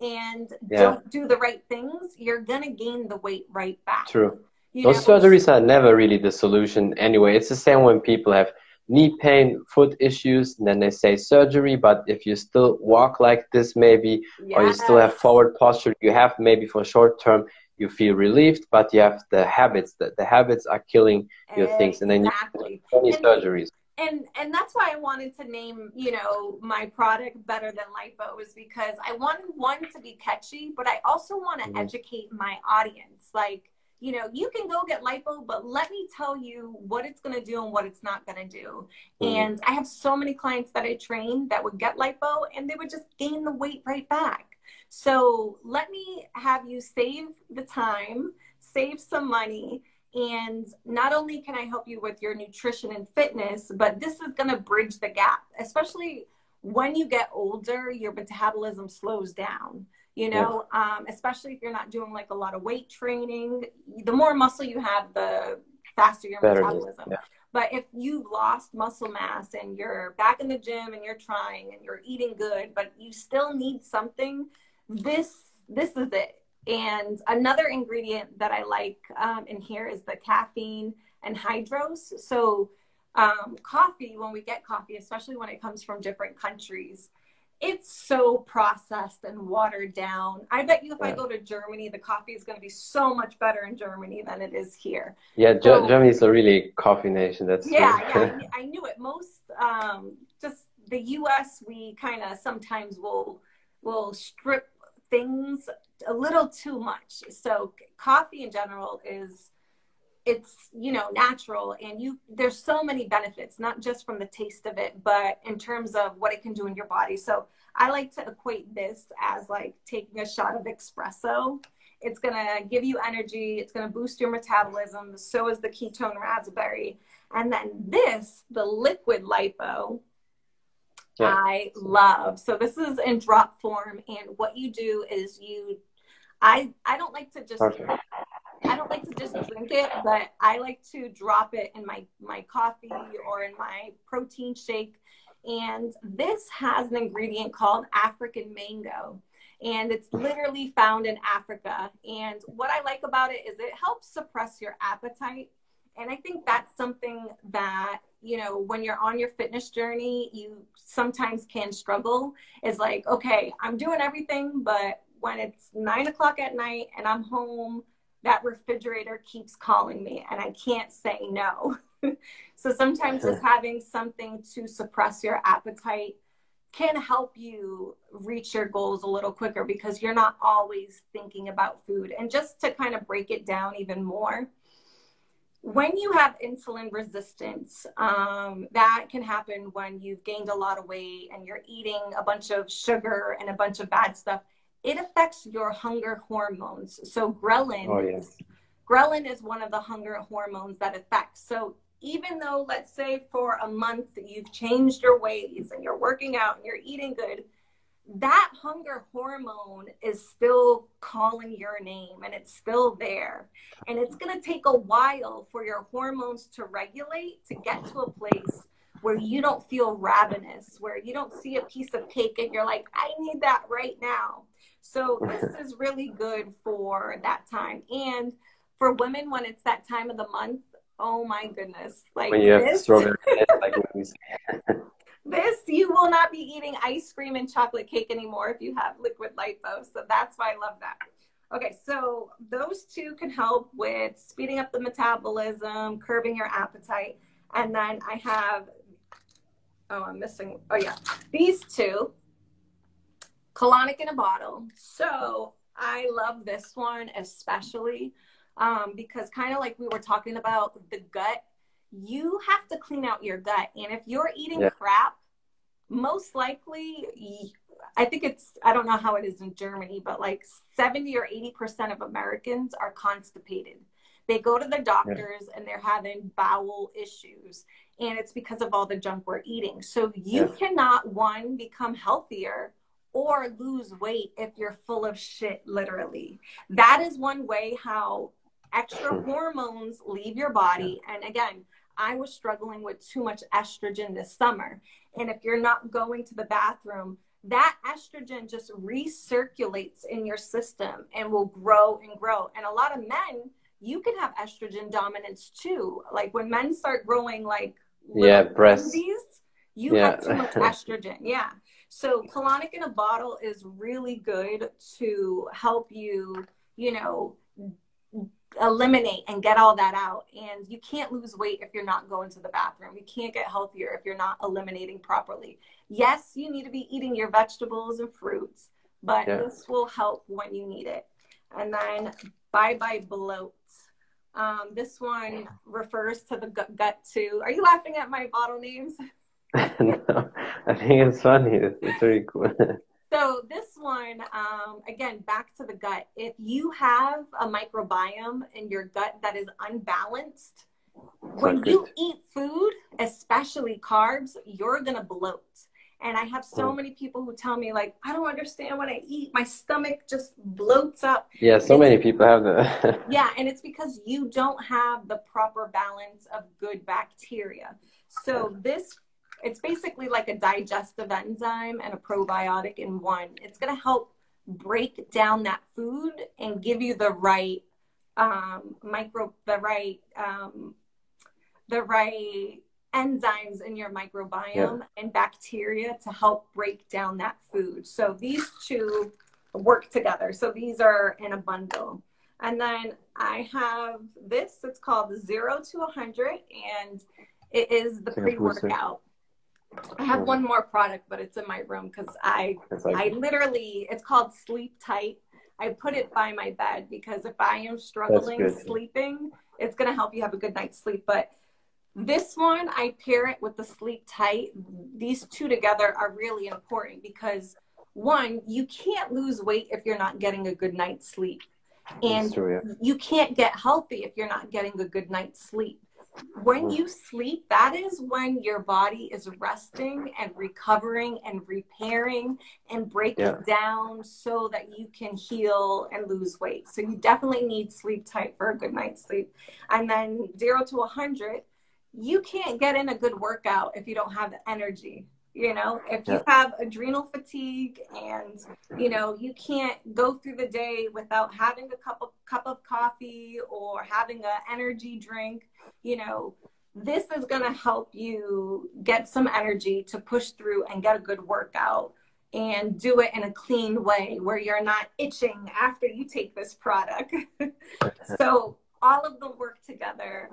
and yeah. don't do the right things, you're gonna gain the weight right back. True. You Those know? surgeries are never really the solution anyway. It's the same when people have knee pain, foot issues, and then they say surgery. But if you still walk like this, maybe, yes. or you still have forward posture, you have maybe for short term you feel relieved, but you have the habits. That the habits are killing your exactly. things, and then you have 20 surgeries and and that's why I wanted to name you know my product better than lipo is because I wanted one to be catchy, but I also want to mm-hmm. educate my audience. Like you know, you can go get lipo, but let me tell you what it's going to do and what it's not going to do. Mm-hmm. And I have so many clients that I train that would get lipo and they would just gain the weight right back. So let me have you save the time, save some money and not only can I help you with your nutrition and fitness, but this is going to bridge the gap, especially when you get older, your metabolism slows down. You know, yeah. um, especially if you're not doing like a lot of weight training. The more muscle you have, the faster your Better metabolism. Yeah. But if you've lost muscle mass and you're back in the gym and you're trying and you're eating good, but you still need something, this this is it. And another ingredient that I like um, in here is the caffeine anhydrous. So, um, coffee, when we get coffee, especially when it comes from different countries, it's so processed and watered down. I bet you if yeah. I go to Germany, the coffee is going to be so much better in Germany than it is here. Yeah, so, Germany is a really coffee nation. That's yeah, yeah. I, I, knew it. Most um, just the U.S. We kind of sometimes will will strip things a little too much. So coffee in general is it's you know natural and you there's so many benefits not just from the taste of it but in terms of what it can do in your body. So i like to equate this as like taking a shot of espresso. It's going to give you energy it's going to boost your metabolism so is the ketone raspberry. And then this the liquid lipo yeah. i love so this is in drop form and what you do is you i i don't like to just I don't like to just drink it, but I like to drop it in my, my coffee or in my protein shake. And this has an ingredient called African mango. And it's literally found in Africa. And what I like about it is it helps suppress your appetite. And I think that's something that, you know, when you're on your fitness journey, you sometimes can struggle. Is like, okay, I'm doing everything, but when it's nine o'clock at night and I'm home, that refrigerator keeps calling me and I can't say no. so sometimes just having something to suppress your appetite can help you reach your goals a little quicker because you're not always thinking about food. And just to kind of break it down even more, when you have insulin resistance, um, that can happen when you've gained a lot of weight and you're eating a bunch of sugar and a bunch of bad stuff it affects your hunger hormones. So ghrelin, oh, yes. ghrelin is one of the hunger hormones that affects. So even though, let's say, for a month you've changed your ways and you're working out and you're eating good, that hunger hormone is still calling your name and it's still there. And it's going to take a while for your hormones to regulate to get to a place where you don't feel ravenous, where you don't see a piece of cake and you're like, I need that right now. So this is really good for that time. And for women, when it's that time of the month, oh my goodness. Like when you this, have like this, you will not be eating ice cream and chocolate cake anymore if you have liquid lipo. So that's why I love that. Okay, so those two can help with speeding up the metabolism, curbing your appetite. And then I have, oh, I'm missing, oh yeah, these two colonic in a bottle. So I love this one especially um, because kind of like we were talking about the gut, you have to clean out your gut. And if you're eating yeah. crap, most likely, I think it's, I don't know how it is in Germany, but like 70 or 80% of Americans are constipated. They go to the doctors yeah. and they're having bowel issues. And it's because of all the junk we're eating. So you yeah. cannot, one, become healthier or lose weight if you're full of shit, literally. That is one way how extra hormones leave your body. And again, I was struggling with too much estrogen this summer. And if you're not going to the bathroom, that estrogen just recirculates in your system and will grow and grow. And a lot of men, you can have estrogen dominance too. Like when men start growing like yeah, breasts, you yeah. have too much estrogen. Yeah. So colonic in a bottle is really good to help you, you know, eliminate and get all that out. And you can't lose weight if you're not going to the bathroom. You can't get healthier if you're not eliminating properly. Yes, you need to be eating your vegetables and fruits, but yeah. this will help when you need it. And then bye bye bloat. Um, this one refers to the gut, gut too. Are you laughing at my bottle names? no, I think it's funny. It's, it's very cool. so this one, um, again, back to the gut. If you have a microbiome in your gut that is unbalanced, when you eat food, especially carbs, you're gonna bloat. And I have so many people who tell me, like, I don't understand what I eat, my stomach just bloats up. Yeah, so it's, many people have that. yeah, and it's because you don't have the proper balance of good bacteria. So this it's basically like a digestive enzyme and a probiotic in one. It's going to help break down that food and give you the right um, micro, the right, um, the right enzymes in your microbiome yeah. and bacteria to help break down that food. So these two work together. So these are in a bundle. And then I have this, it's called Zero to a 100, and it is the pre workout. I have one more product, but it's in my room because I like, I literally it's called Sleep Tight. I put it by my bed because if I am struggling sleeping, it's gonna help you have a good night's sleep. But this one I pair it with the Sleep Tight. These two together are really important because one, you can't lose weight if you're not getting a good night's sleep. And true, yeah. you can't get healthy if you're not getting a good night's sleep when you sleep, that is when your body is resting and recovering and repairing and breaking yeah. down so that you can heal and lose weight. So you definitely need sleep tight for a good night's sleep. And then zero to 100, you can't get in a good workout if you don't have the energy you know if you have adrenal fatigue and you know you can't go through the day without having a cup of cup of coffee or having an energy drink you know this is going to help you get some energy to push through and get a good workout and do it in a clean way where you're not itching after you take this product. So all of them work together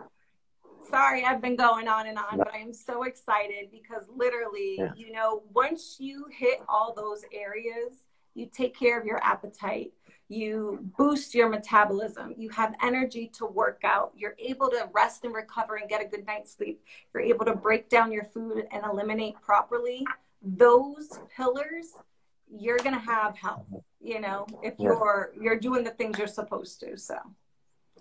sorry I've been going on and on, but I'm so excited because literally, yeah. you know, once you hit all those areas, you take care of your appetite, you boost your metabolism, you have energy to work out, you're able to rest and recover and get a good night's sleep, you're able to break down your food and eliminate properly. Those pillars, you're gonna have health, you know, if you're you're doing the things you're supposed to. So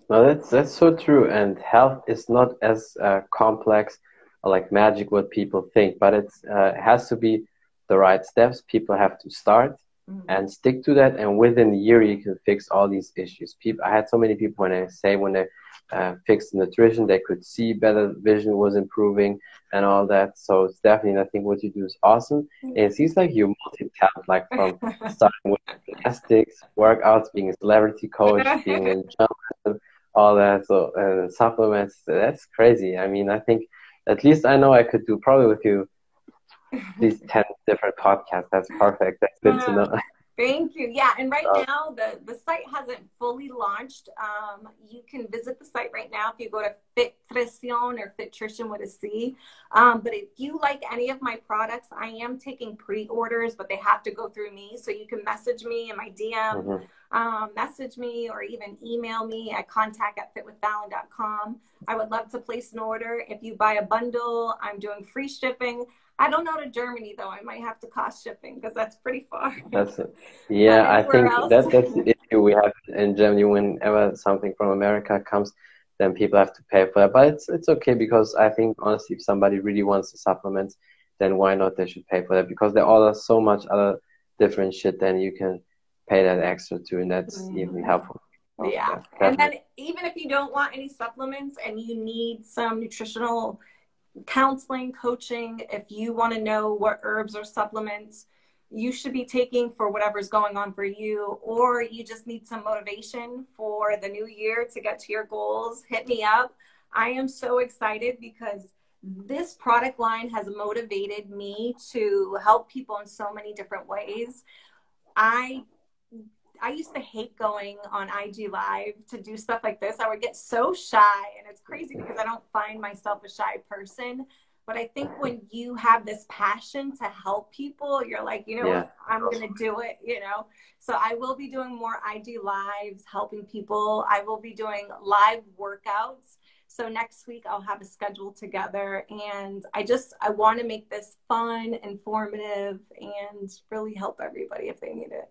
no, that's that's so true. And health is not as uh, complex like magic what people think, but it's uh, it has to be the right steps. People have to start mm-hmm. and stick to that, and within a year you can fix all these issues. People, I had so many people when I say when they uh, fixed nutrition, they could see better, vision was improving, and all that. So it's definitely, I think what you do is awesome. And it seems like you're multi-talent, like from starting with gymnastics, workouts, being a celebrity coach, being a journalist all that so uh, supplements that's crazy. I mean i think at least i know i could do probably with you these 10 different podcasts. That's perfect. That's good to know Thank you. Yeah, and right uh, now the the site hasn't fully launched. Um, you can visit the site right now if you go to Fittrition or Fittrition with a C. Um, but if you like any of my products, I am taking pre-orders, but they have to go through me. So you can message me in my DM. Mm-hmm um, message me or even email me at contact at fitwithfallon.com. I would love to place an order. If you buy a bundle, I'm doing free shipping. I don't know to Germany though. I might have to cost shipping because that's pretty far. That's. Yeah, I think that that's the issue we have in Germany. Whenever something from America comes, then people have to pay for it. But it's it's okay because I think honestly, if somebody really wants the supplements, then why not? They should pay for that because there are so much other different shit. Then you can pay that extra too, and that's mm-hmm. even helpful. Yeah, and then even if you don't want any supplements and you need some nutritional counseling, coaching, if you want to know what herbs or supplements you should be taking for whatever's going on for you, or you just need some motivation for the new year to get to your goals, hit me up. I am so excited because this product line has motivated me to help people in so many different ways. I I used to hate going on IG Live to do stuff like this. I would get so shy, and it's crazy because I don't find myself a shy person. But I think when you have this passion to help people, you're like, you know, yeah. I'm going to do it, you know. So I will be doing more IG Lives, helping people. I will be doing live workouts. So next week I'll have a schedule together and I just I want to make this fun, informative and really help everybody if they need it.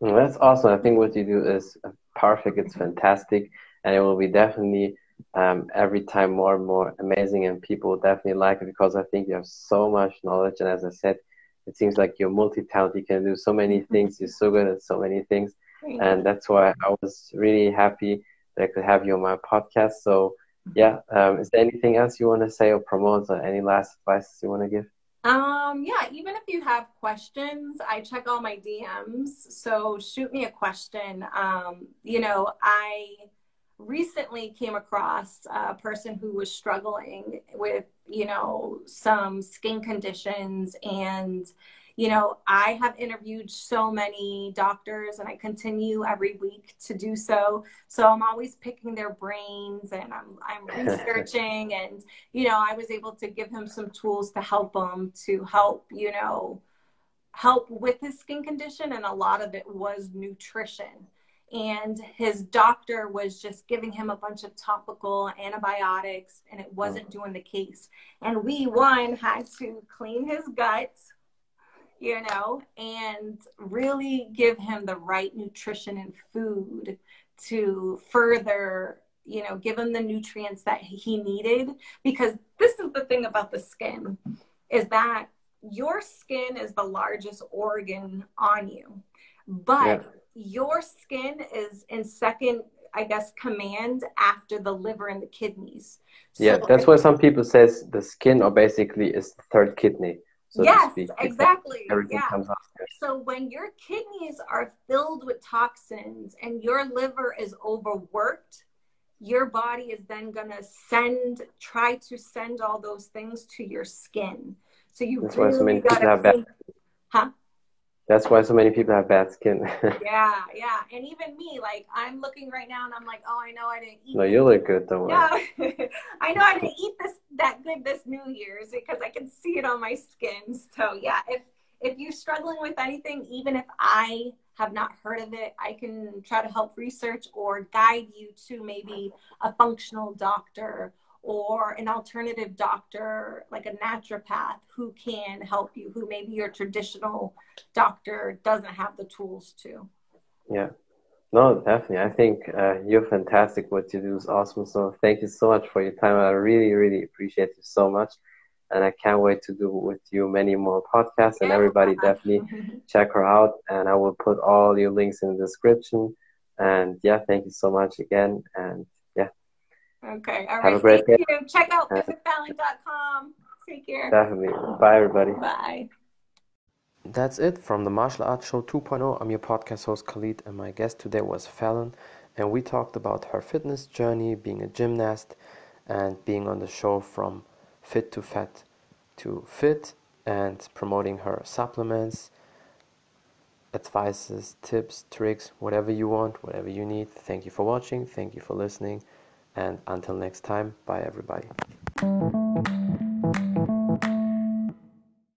That's awesome. I think what you do is perfect. It's fantastic, and it will be definitely um, every time more and more amazing, and people definitely like it because I think you have so much knowledge. And as I said, it seems like you're multi-talented. You can do so many things. You're so good at so many things, and that's why I was really happy that I could have you on my podcast. So, yeah, um, is there anything else you want to say or promote, or any last advice you want to give? Um, yeah, even if you have questions, I check all my DMs. So shoot me a question. Um, you know, I recently came across a person who was struggling with, you know, some skin conditions and you know, I have interviewed so many doctors and I continue every week to do so. So I'm always picking their brains and I'm, I'm researching and, you know, I was able to give him some tools to help him to help, you know, help with his skin condition. And a lot of it was nutrition and his doctor was just giving him a bunch of topical antibiotics and it wasn't mm. doing the case and we one had to clean his guts you know, and really give him the right nutrition and food to further, you know, give him the nutrients that he needed. Because this is the thing about the skin is that your skin is the largest organ on you, but yeah. your skin is in second I guess, command after the liver and the kidneys. So yeah, that's why some people says the skin or basically is the third kidney. So yes, exactly. Yeah. So when your kidneys are filled with toxins and your liver is overworked, your body is then going to send, try to send all those things to your skin. So you That's really why so many people have bad. Huh? That's why so many people have bad skin. yeah, yeah. And even me, like I'm looking right now and I'm like, oh, I know I didn't eat. No, you look good, don't worry. I know I didn't eat this that good this New Year's because I can see it on my skin. So yeah, if if you're struggling with anything, even if I have not heard of it, I can try to help research or guide you to maybe a functional doctor or an alternative doctor, like a naturopath, who can help you, who maybe your traditional doctor doesn't have the tools to. Yeah. No, definitely. I think uh, you're fantastic. What you do is awesome. So thank you so much for your time. I really, really appreciate you so much. And I can't wait to do with you many more podcasts. And everybody definitely check her out. And I will put all your links in the description. And yeah, thank you so much again. And Okay. All right. Have a great Thank day. You. Check out uh, fitwithfallon.com. Take care. Definitely. Bye, everybody. Bye. That's it from the Martial Arts Show 2.0. I'm your podcast host Khalid, and my guest today was Fallon. And we talked about her fitness journey, being a gymnast, and being on the show from fit to fat to fit, and promoting her supplements, advices, tips, tricks, whatever you want, whatever you need. Thank you for watching. Thank you for listening. And until next time, bye everybody.